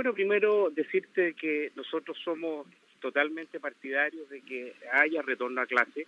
Bueno, primero decirte que nosotros somos totalmente partidarios de que haya retorno a clase.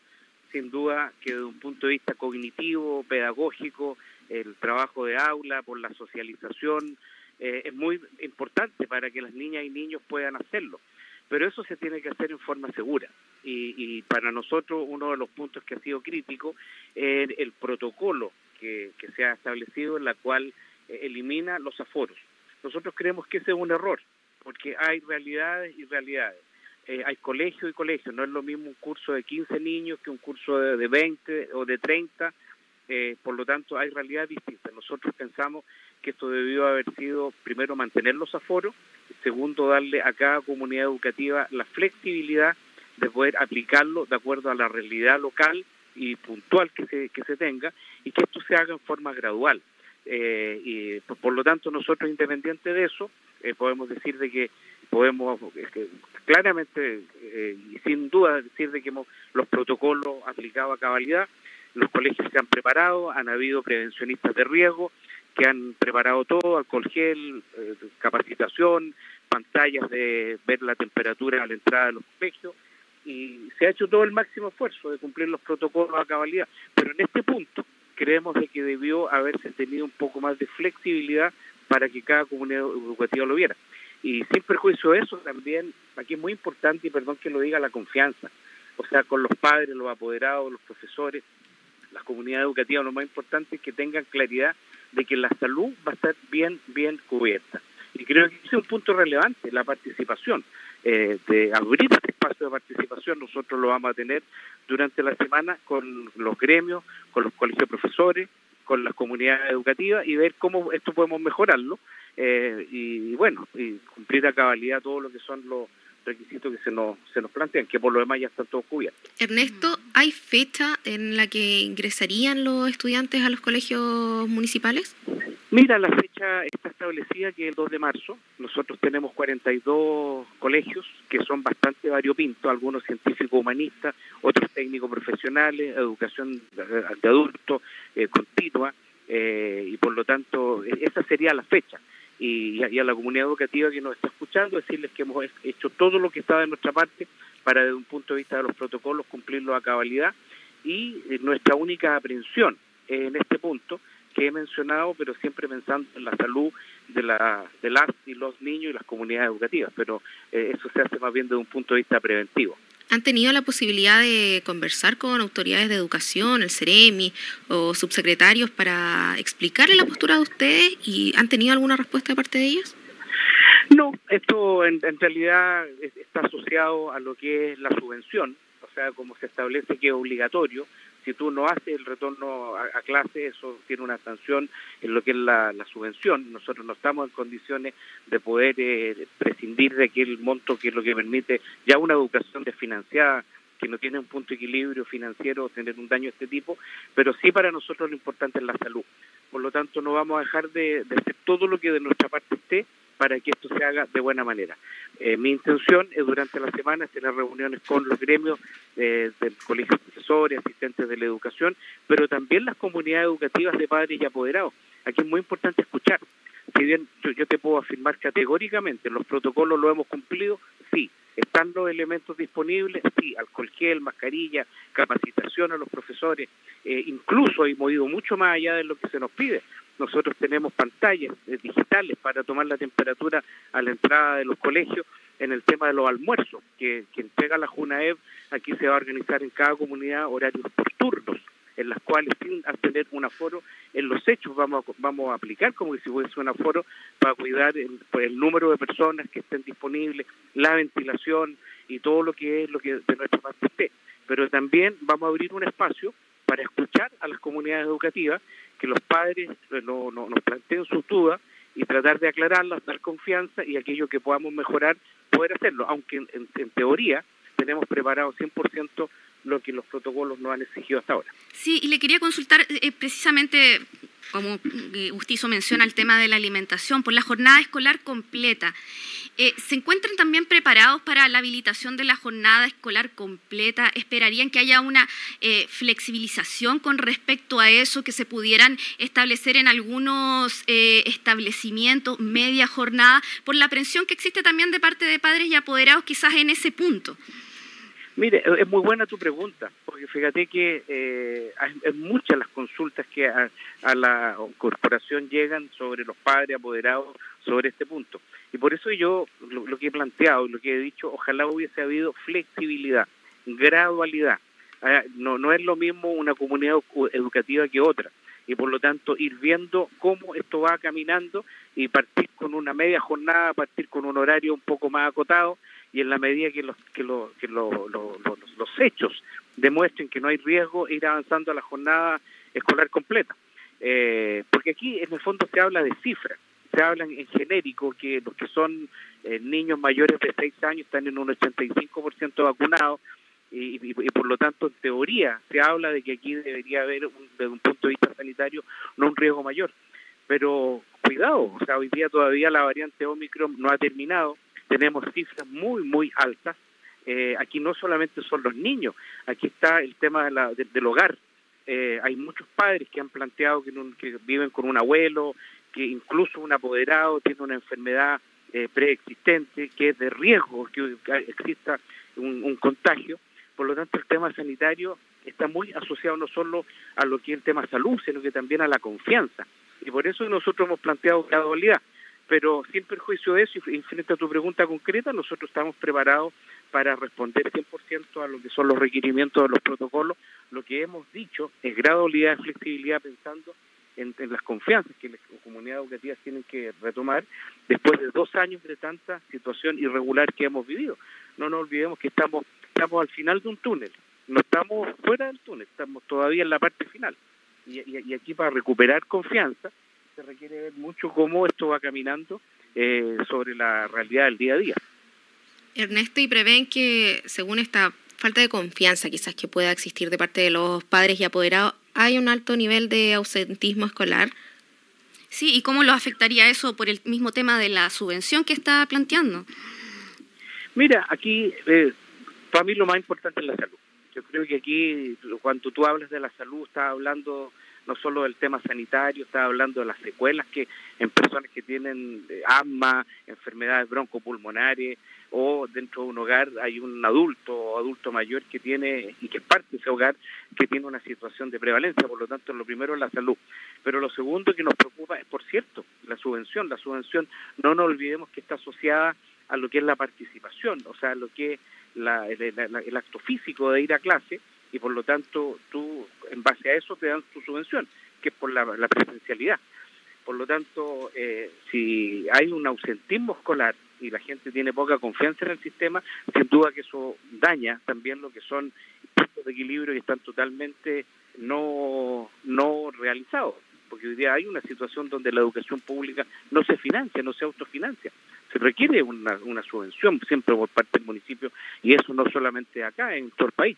Sin duda que desde un punto de vista cognitivo, pedagógico, el trabajo de aula, por la socialización, eh, es muy importante para que las niñas y niños puedan hacerlo. Pero eso se tiene que hacer en forma segura. Y, para nosotros uno de los puntos que ha sido crítico es el protocolo que, que se ha establecido en la cual eh, elimina los aforos. Nosotros creemos que ese es un error, porque hay realidades y realidades. Eh, hay colegio y colegio, no es lo mismo un curso de 15 niños que un curso de, de 20 o de 30, eh, por lo tanto hay realidades distintas. Nosotros pensamos que esto debió haber sido, primero, mantener los aforos, segundo, darle a cada comunidad educativa la flexibilidad de poder aplicarlo de acuerdo a la realidad local y puntual que se, que se tenga y que esto se haga en forma gradual. Eh, y por, lo tanto nosotros independiente de eso eh, podemos decir de que podemos claramente eh, y sin duda decir de que hemos los protocolos aplicados a cabalidad los colegios se han preparado han habido prevencionistas de riesgo que han preparado todo alcohol gel capacitación pantallas de ver la temperatura a la entrada de los colegios y se ha hecho todo el máximo esfuerzo de cumplir los protocolos a cabalidad. Pero en este punto creemos de que debió haberse tenido un poco más de flexibilidad para que cada comunidad educativa lo viera. Y sin perjuicio de eso, también, aquí es muy importante, y perdón que lo diga, la confianza. O sea, con los padres, los apoderados, los profesores, las comunidades educativas, lo más importante es que tengan claridad de que la salud va a estar bien, bien cubierta. Y creo que ese es un punto relevante, la participación. Eh, de abrir este espacio de participación, nosotros lo vamos a tener durante la semana con los gremios, con los colegios de profesores, con las comunidades educativas y ver cómo esto podemos mejorarlo eh, y, bueno, y cumplir a cabalidad todo lo que son los requisitos que se nos, se nos plantean, que por lo demás ya están todos cubiertos. Ernesto, ¿hay fecha en la que ingresarían los estudiantes a los colegios municipales? Mira, la fecha está establecida que es el 2 de marzo. Nosotros tenemos 42 colegios que son bastante variopintos, algunos científicos humanistas, otros técnicos profesionales, educación de adultos eh, continua, eh, y por lo tanto e-, esa sería la fecha. Y, y, a la comunidad educativa que nos está escuchando, decirles que hemos hecho todo lo que estaba de nuestra parte para, desde un punto de vista de los protocolos, cumplirlo a cabalidad. Y eh, nuestra única aprehensión en este punto que he mencionado, pero siempre pensando en la salud de, la, de las y los niños y las comunidades educativas, pero eh, eso se hace más bien desde un punto de vista preventivo. ¿Han tenido la posibilidad de conversar con autoridades de educación, el CEREMI o subsecretarios para explicarle la postura de ustedes y han tenido alguna respuesta de parte de ellos? No, esto en, en realidad está asociado a lo que es la subvención, o sea, como se establece que es obligatorio, si tú no haces el retorno a, clase, eso tiene una sanción en lo que es la, subvención. Nosotros no estamos en condiciones de poder eh, prescindir de aquel monto que es lo que permite ya una educación desfinanciada que no tiene un punto de equilibrio financiero tener un daño de este tipo, pero sí para nosotros lo importante es la salud. Por lo tanto, no vamos a dejar de, de hacer todo lo que de nuestra parte esté para que esto se haga de buena manera. Eh, mi intención es durante la semana tener reuniones con los gremios eh, del colegio de profesores, asistentes de la educación, pero también las comunidades educativas de padres y apoderados. Aquí es muy importante escuchar. Si bien yo, yo te puedo afirmar categóricamente, los protocolos lo hemos cumplido, sí. ¿Están los elementos disponibles? Sí, alcohol mascarilla, capacitación a los profesores. Eh, incluso hemos ido mucho más allá de lo que se nos pide. Nosotros tenemos pantallas eh, digitales para tomar la temperatura a la entrada de los colegios en el tema de los almuerzos, que, que entrega la JUNAEB, aquí se va a organizar en cada comunidad horarios por turnos, en las cuales sin tener un aforo en los hechos vamos a, vamos a aplicar como si fuese un aforo para cuidar el, pues, el número de personas que estén disponibles, la ventilación y todo lo que es lo que de nuestra parte esté. Pero también vamos a abrir un espacio para escuchar a las comunidades educativas que los padres no, no, nos planteen sus dudas y tratar de aclararlas, dar confianza y aquello que podamos mejorar, poder hacerlo, aunque en, en teoría tenemos preparado 100% lo que los protocolos no han exigido hasta ahora. Sí, y le quería consultar eh, precisamente, como usted menciona, el tema de la alimentación, por la jornada escolar completa. Eh, ¿Se encuentran también preparados para la habilitación de la jornada escolar completa? ¿Esperarían que haya una eh, flexibilización con respecto a eso, que se pudieran establecer en algunos eh, establecimientos media jornada, por la presión que existe también de parte de padres y apoderados quizás en ese punto? Mire, es muy buena tu pregunta, porque fíjate que eh, hay, muchas las consultas que a, la corporación llegan sobre los padres apoderados sobre este punto. Y por eso yo lo, que he planteado, lo que he dicho, ojalá hubiese habido flexibilidad, gradualidad. Ah, no, no es lo mismo una comunidad educativa que otra. Y por lo tanto ir viendo cómo esto va caminando y partir con una media jornada, partir con un horario un poco más acotado y en la medida que los que, lo, que lo, los hechos demuestren que no hay riesgo ir avanzando a la jornada escolar completa. Eh, porque aquí en el fondo se habla de cifras se habla en genérico que los que son eh, niños mayores de 6 años están en un 85% vacunados y, y, y, por lo tanto en teoría se habla de que aquí debería haber un, desde un punto de vista sanitario no un riesgo mayor. Pero cuidado, o sea, hoy día todavía la variante Omicron no ha terminado, tenemos cifras muy, muy altas. Eh, aquí no solamente son los niños, aquí está el tema de la, del hogar. Eh, hay muchos padres que han planteado que, que, viven con un abuelo, que incluso un apoderado tiene una enfermedad eh, preexistente, que es de riesgo que exista un, un contagio. Por lo tanto, el tema sanitario está muy asociado no solo a lo que es el tema salud, sino que también a la confianza. Y por eso nosotros hemos planteado gradualidad pero sin perjuicio de eso, y frente a tu pregunta concreta, nosotros estamos preparados para responder 100% a lo que son los requerimientos de los protocolos. Lo que hemos dicho es gradualidad y flexibilidad pensando en, las confianzas que las comunidades educativas tienen que retomar después de dos años de tanta situación irregular que hemos vivido. No nos olvidemos que estamos, estamos al final de un túnel, no estamos fuera del túnel, estamos todavía en la parte final. Y, y aquí para recuperar confianza se requiere ver mucho cómo esto va caminando eh, sobre la realidad del día a día. Ernesto, y prevén que según esta falta de confianza quizás que pueda existir de parte de los padres y apoderados, hay un alto nivel de ausentismo escolar. Sí, ¿y cómo lo afectaría eso por el mismo tema de la subvención que está planteando? Mira, aquí eh, para mí lo más importante es la salud. Yo creo que aquí, cuando tú hablas de la salud, estás hablando no solo del tema sanitario, estaba hablando de las secuelas que en personas que tienen eh, asma, enfermedades broncopulmonares o dentro de un hogar hay un adulto o adulto mayor que tiene y que es parte de ese hogar que tiene una situación de prevalencia, por lo tanto lo primero es la salud. Pero lo segundo que nos preocupa es, por cierto, la subvención. La subvención no nos olvidemos que está asociada a lo que es la participación, o sea, lo que es la, el acto físico de ir a clase y por lo tanto tú en base a eso te dan tu subvención, que es por la, presencialidad. Por lo tanto, eh, si hay un ausentismo escolar y la gente tiene poca confianza en el sistema, sin duda que eso daña también lo que son puntos de equilibrio que están totalmente no, no realizados. Porque hoy día hay una situación donde la educación pública no se financia, no se autofinancia. Se requiere una, una subvención siempre por parte del municipio y eso no solamente acá, en todo el país.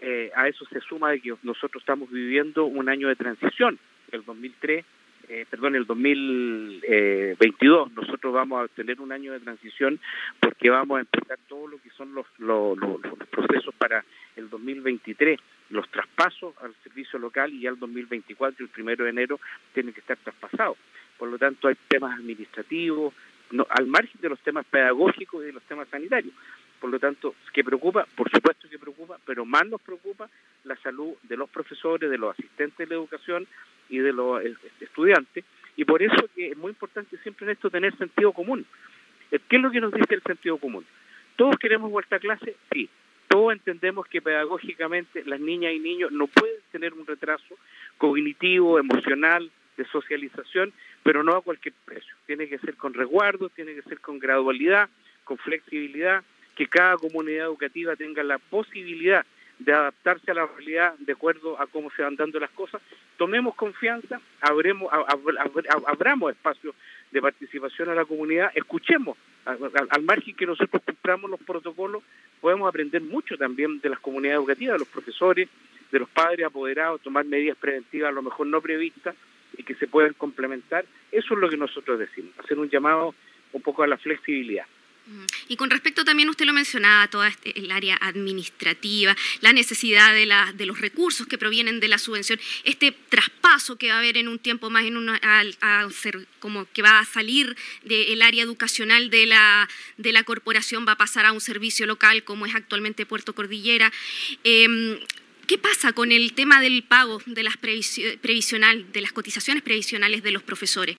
Eh, a eso se suma de que nosotros estamos viviendo un año de transición, el 2003, eh, perdón, el 2022. Nosotros vamos a tener un año de transición porque vamos a empezar todo lo que son los, los, procesos para el 2023, los traspasos al servicio local y al 2024, el primero de enero, tienen que estar traspasados. Por lo tanto, hay temas administrativos, no, al margen de los temas pedagógicos y de los temas sanitarios. Por lo tanto, ¿qué preocupa? Por supuesto que preocupa, pero más nos preocupa la salud de los profesores, de los asistentes de la educación y de los eh, estudiantes. Y por eso que es muy importante siempre en esto tener sentido común. Eh, ¿Qué es lo que nos dice el sentido común? ¿Todos queremos vuelta a clase? Sí. Todos entendemos que pedagógicamente las niñas y niños no pueden tener un retraso cognitivo, emocional, de socialización, pero no a cualquier precio. Tiene que ser con resguardo, tiene que ser con gradualidad, con flexibilidad, que cada comunidad educativa tenga la posibilidad de adaptarse a la realidad de acuerdo a cómo se van dando las cosas. Tomemos confianza, abremos, abramos espacios de participación a la comunidad, escuchemos, al, margen que nosotros cumplamos los protocolos, podemos aprender mucho también de las comunidades educativas, de los profesores, de los padres apoderados, tomar medidas preventivas a lo mejor no previstas y que se puedan complementar. Eso es lo que nosotros decimos, hacer un llamado un poco a la flexibilidad. Y con respecto también, usted lo mencionaba, toda este, el área administrativa, la necesidad de, la, de los recursos que provienen de la subvención, este traspaso que va a haber en un tiempo más, en una, a, ser como que va a salir del área educacional de la, de la corporación, va a pasar a un servicio local como es actualmente Puerto Cordillera. Em, ¿Qué pasa con el tema del pago de las previsional, de las cotizaciones previsionales de los profesores?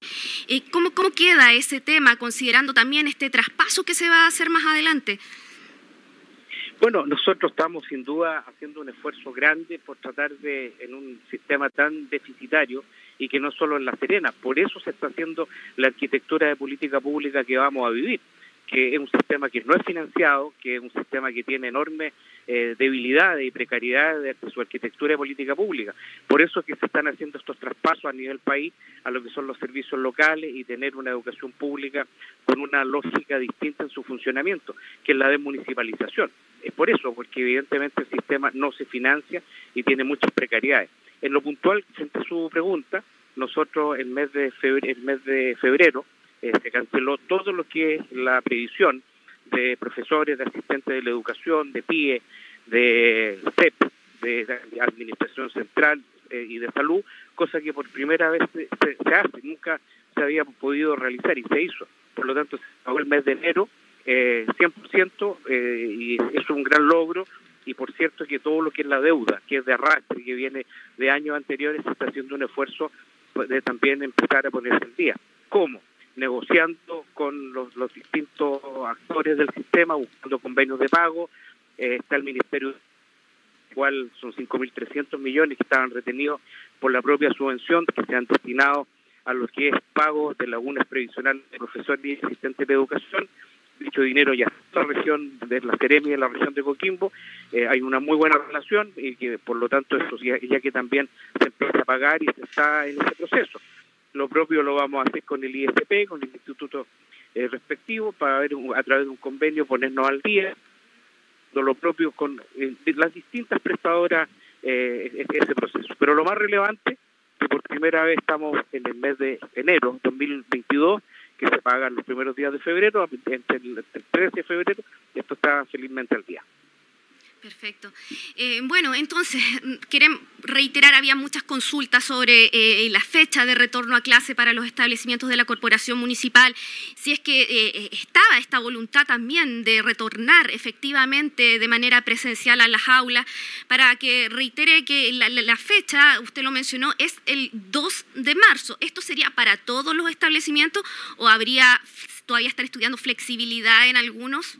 Eh, ¿Cómo, ¿Cómo queda ese tema considerando también este traspaso que se va a hacer más adelante? Bueno, nosotros estamos sin duda haciendo un esfuerzo grande por tratar de, en un sistema tan deficitario y que no solo en La Serena, por eso se está haciendo la arquitectura de política pública que vamos a vivir que es un sistema que no es financiado, que es un sistema que tiene enormes eh, debilidades y precariedades de su arquitectura de política pública. Por eso es que se están haciendo estos traspasos a nivel país a lo que son los servicios locales y tener una educación pública con una lógica distinta en su funcionamiento, que es la desmunicipalización. Es por eso, porque evidentemente el sistema no se financia y tiene muchas precariedades. En lo puntual, frente a su pregunta, nosotros el mes de febrero, el mes de febrero eh, se canceló todo lo que es la previsión de profesores, de asistentes de la educación, de PIE, de CEP, de, Administración Central eh, y de Salud, cosa que por primera vez se, hace, nunca se había podido realizar y se hizo. Por lo tanto, se acabó el mes de enero eh, 100% eh, y es un gran logro y por cierto que todo lo que es la deuda, que es de arrastre, que viene de años anteriores, se está haciendo un esfuerzo de también empezar a ponerse al día. ¿Cómo? Negociando con los, distintos actores del sistema, buscando convenios de pago. Eh, está el Ministerio, igual son 5.300 millones que estaban retenidos por la propia subvención que se han destinado a lo que es pago de lagunas previsionales de profesores y asistentes de educación. Dicho dinero ya está en la región de la Ceremi, en la región de Coquimbo. Eh, hay una muy buena relación y que por lo tanto eso ya, ya que también se empieza a pagar y se está en ese proceso. Lo propio lo vamos a hacer con el ISP, con el instituto eh, respectivo, para ver a través de un convenio ponernos al día. Lo propio con eh, las distintas prestadoras eh, ese proceso. Pero lo más relevante, que por primera vez estamos en el mes de enero 2022, que se pagan los primeros días de febrero, entre el 13 de febrero, esto está felizmente al día. Perfecto. Eh, bueno, entonces, quieren reiterar, había muchas consultas sobre eh, la fecha de retorno a clase para los establecimientos de la corporación municipal, si es que eh, estaba esta voluntad también de retornar efectivamente de manera presencial a las aulas, para que reitere que la, la fecha, usted lo mencionó, es el 2 de marzo. ¿Esto sería para todos los establecimientos o habría todavía estar estudiando flexibilidad en algunos?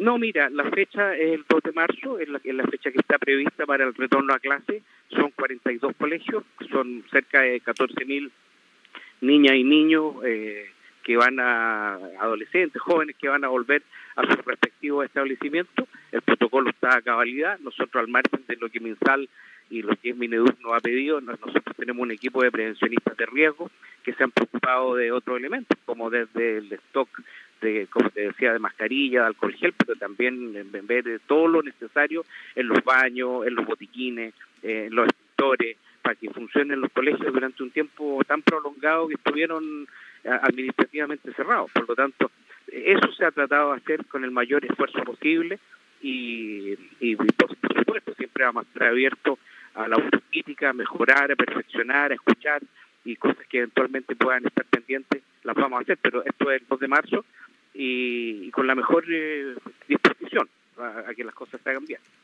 No, mira, la fecha es el 2 de marzo, es la, fecha que está prevista para el retorno a clase. Son 42 colegios, son cerca de 14.000 niñas y niños eh, que van a, adolescentes, jóvenes que van a volver a sus respectivos establecimientos. El protocolo está a cabalidad. Nosotros, al margen de lo que MinSal y lo que es Minedur nos ha pedido, nosotros tenemos un equipo de prevencionistas de riesgo que se han preocupado de otros elementos, como desde el stock de, como te decía, de mascarilla, de alcohol gel, pero también en de todo lo necesario en los baños, en los botiquines, eh, en los escritores, para que funcionen los colegios durante un tiempo tan prolongado que estuvieron eh, administrativamente cerrados. Por lo tanto, eso se ha tratado de hacer con el mayor esfuerzo posible y, y por supuesto siempre vamos a estar abiertos a la autocrítica, a mejorar, a perfeccionar, a escuchar y cosas que eventualmente puedan estar pendientes las vamos a hacer, pero esto es el 2 de marzo y, con la mejor eh, disposición a, que las cosas se hagan bien.